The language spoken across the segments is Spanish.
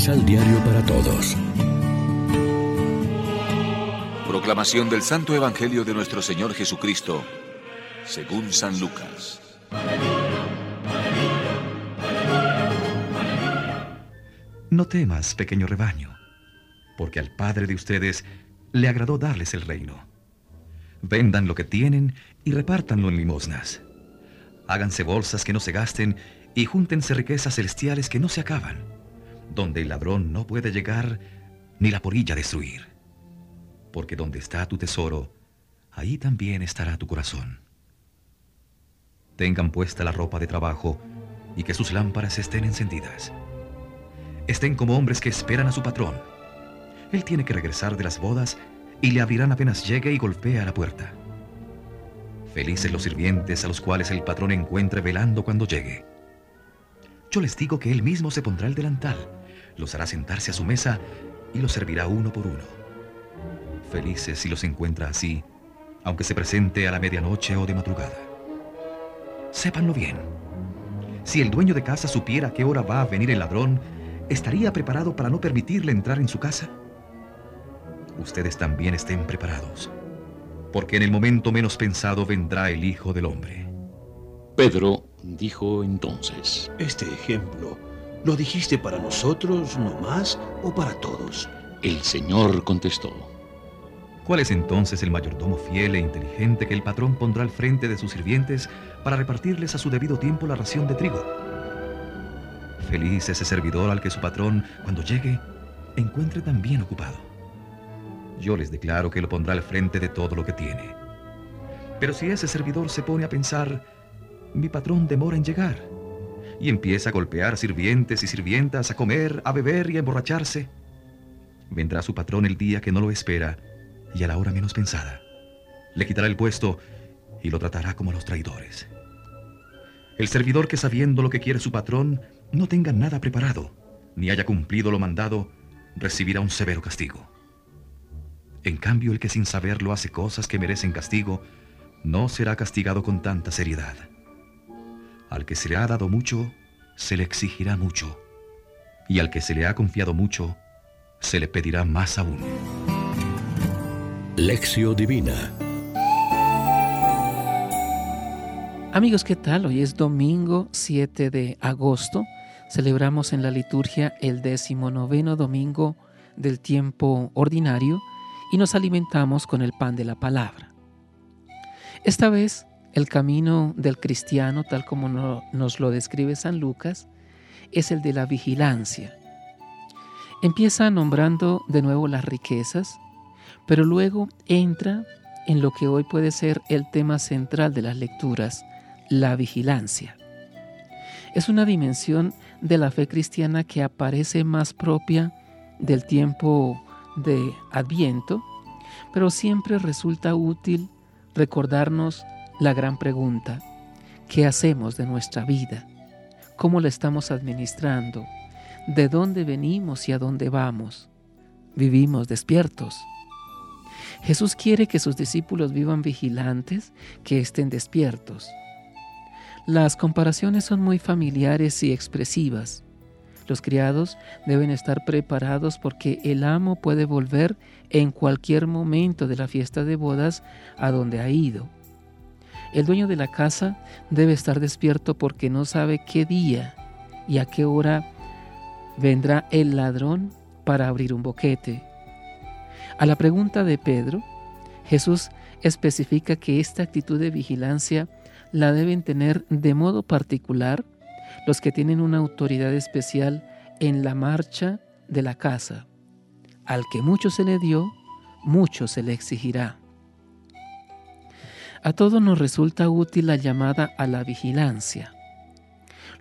Misal Diario para Todos. Proclamación del Santo Evangelio de nuestro Señor Jesucristo, según San Lucas. No temas, pequeño rebaño, porque al Padre de ustedes le agradó darles el reino. Vendan lo que tienen y repártanlo en limosnas. Háganse bolsas que no se gasten y júntense riquezas celestiales que no se acaban, donde el ladrón no puede llegar ni la porilla destruir. Porque donde está tu tesoro, ahí también estará tu corazón. Tengan puesta la ropa de trabajo y que sus lámparas estén encendidas. Estén como hombres que esperan a su patrón. Él tiene que regresar de las bodas y le abrirán apenas llegue y golpea a la puerta. Felices los sirvientes a los cuales el patrón encuentre velando cuando llegue. Yo les digo que él mismo se pondrá el delantal, los hará sentarse a su mesa y los servirá uno por uno. Felices si los encuentra así, aunque se presente a la medianoche o de madrugada. Sépanlo bien. Si el dueño de casa supiera a qué hora va a venir el ladrón, ¿estaría preparado para no permitirle entrar en su casa? Ustedes también estén preparados, porque en el momento menos pensado vendrá el Hijo del Hombre. Pedro dijo entonces, Este ejemplo, ¿lo dijiste para nosotros nomás o para todos? El Señor contestó, ¿Cuál es entonces el mayordomo fiel e inteligente que el patrón pondrá al frente de sus sirvientes para repartirles a su debido tiempo la ración de trigo? Feliz ese servidor al que su patrón, cuando llegue, encuentre tan bien ocupado. Yo les declaro que lo pondrá al frente de todo lo que tiene. Pero si ese servidor se pone a pensar, mi patrón demora en llegar, y empieza a golpear sirvientes y sirvientas, a comer, a beber y a emborracharse, vendrá su patrón el día que no lo espera y a la hora menos pensada. Le quitará el puesto y lo tratará como a los traidores. El servidor que sabiendo lo que quiere su patrón no tenga nada preparado, ni haya cumplido lo mandado, recibirá un severo castigo. En cambio, el que sin saberlo hace cosas que merecen castigo, no será castigado con tanta seriedad. Al que se le ha dado mucho, se le exigirá mucho, y al que se le ha confiado mucho, se le pedirá más aún. Lección Divina Amigos, ¿qué tal? Hoy es domingo 7 de agosto. Celebramos en la liturgia el decimonoveno domingo del tiempo ordinario y nos alimentamos con el pan de la palabra. Esta vez, el camino del cristiano, tal como no, nos lo describe San Lucas, es el de la vigilancia. Empieza nombrando de nuevo las riquezas, pero luego entra en lo que hoy puede ser el tema central de las lecturas, la vigilancia. Es una dimensión de la fe cristiana que aparece más propia del tiempo de Adviento, pero siempre resulta útil recordarnos la gran pregunta, ¿qué hacemos de nuestra vida? ¿Cómo la estamos administrando? ¿De dónde venimos y a dónde vamos? ¿Vivimos despiertos? Jesús quiere que sus discípulos vivan vigilantes, que estén despiertos. Las comparaciones son muy familiares y expresivas. Los criados deben estar preparados porque el amo puede volver en cualquier momento de la fiesta de bodas a donde ha ido. El dueño de la casa debe estar despierto porque no sabe qué día y a qué hora vendrá el ladrón para abrir un boquete. A la pregunta de Pedro, Jesús especifica que esta actitud de vigilancia la deben tener de modo particular los que tienen una autoridad especial en la marcha de la casa. Al que mucho se le dio, mucho se le exigirá. A todos nos resulta útil la llamada a la vigilancia.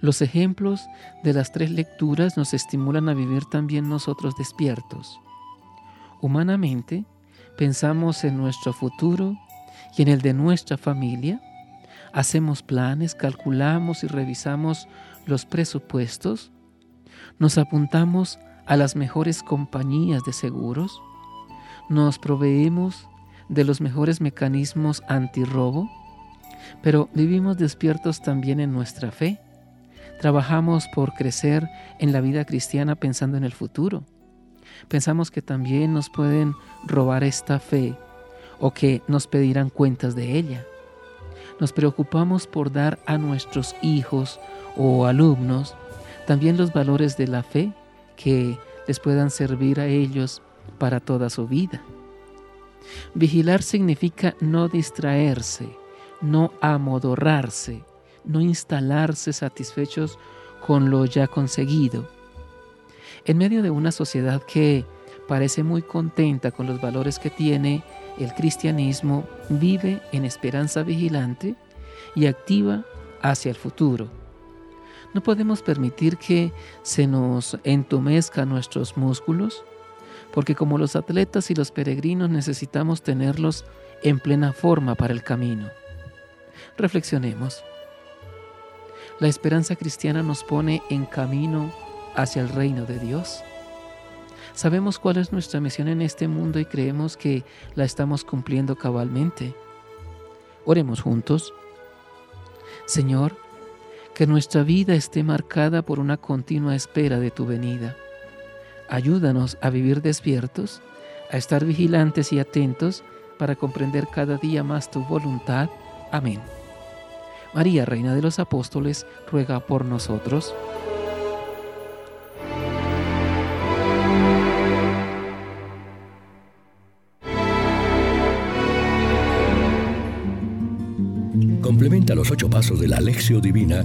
Los ejemplos de las tres lecturas nos estimulan a vivir también nosotros despiertos. Humanamente, pensamos en nuestro futuro y en el de nuestra familia, hacemos planes, calculamos y revisamos los presupuestos, nos apuntamos a las mejores compañías de seguros, nos proveemos de los mejores mecanismos antirrobo, pero vivimos despiertos también en nuestra fe, Trabajamos por crecer en la vida cristiana pensando en el futuro. Pensamos que también nos pueden robar esta fe o que nos pedirán cuentas de ella. Nos preocupamos por dar a nuestros hijos o alumnos también los valores de la fe que les puedan servir a ellos para toda su vida. Vigilar significa no distraerse, no amodorrarse, no instalarse satisfechos con lo ya conseguido. En medio de una sociedad que parece muy contenta con los valores que tiene, el cristianismo vive en esperanza vigilante y activa hacia el futuro. No podemos permitir que se nos entumezcan nuestros músculos, porque como los atletas y los peregrinos necesitamos tenerlos en plena forma para el camino. Reflexionemos. La esperanza cristiana nos pone en camino hacia el reino de Dios. Sabemos cuál es nuestra misión en este mundo y creemos que la estamos cumpliendo cabalmente. Oremos juntos. Señor, que nuestra vida esté marcada por una continua espera de tu venida. Ayúdanos a vivir despiertos, a estar vigilantes y atentos para comprender cada día más tu voluntad. Amén. María, Reina de los Apóstoles, ruega por nosotros. Complementa los ocho pasos de la Alexio Divina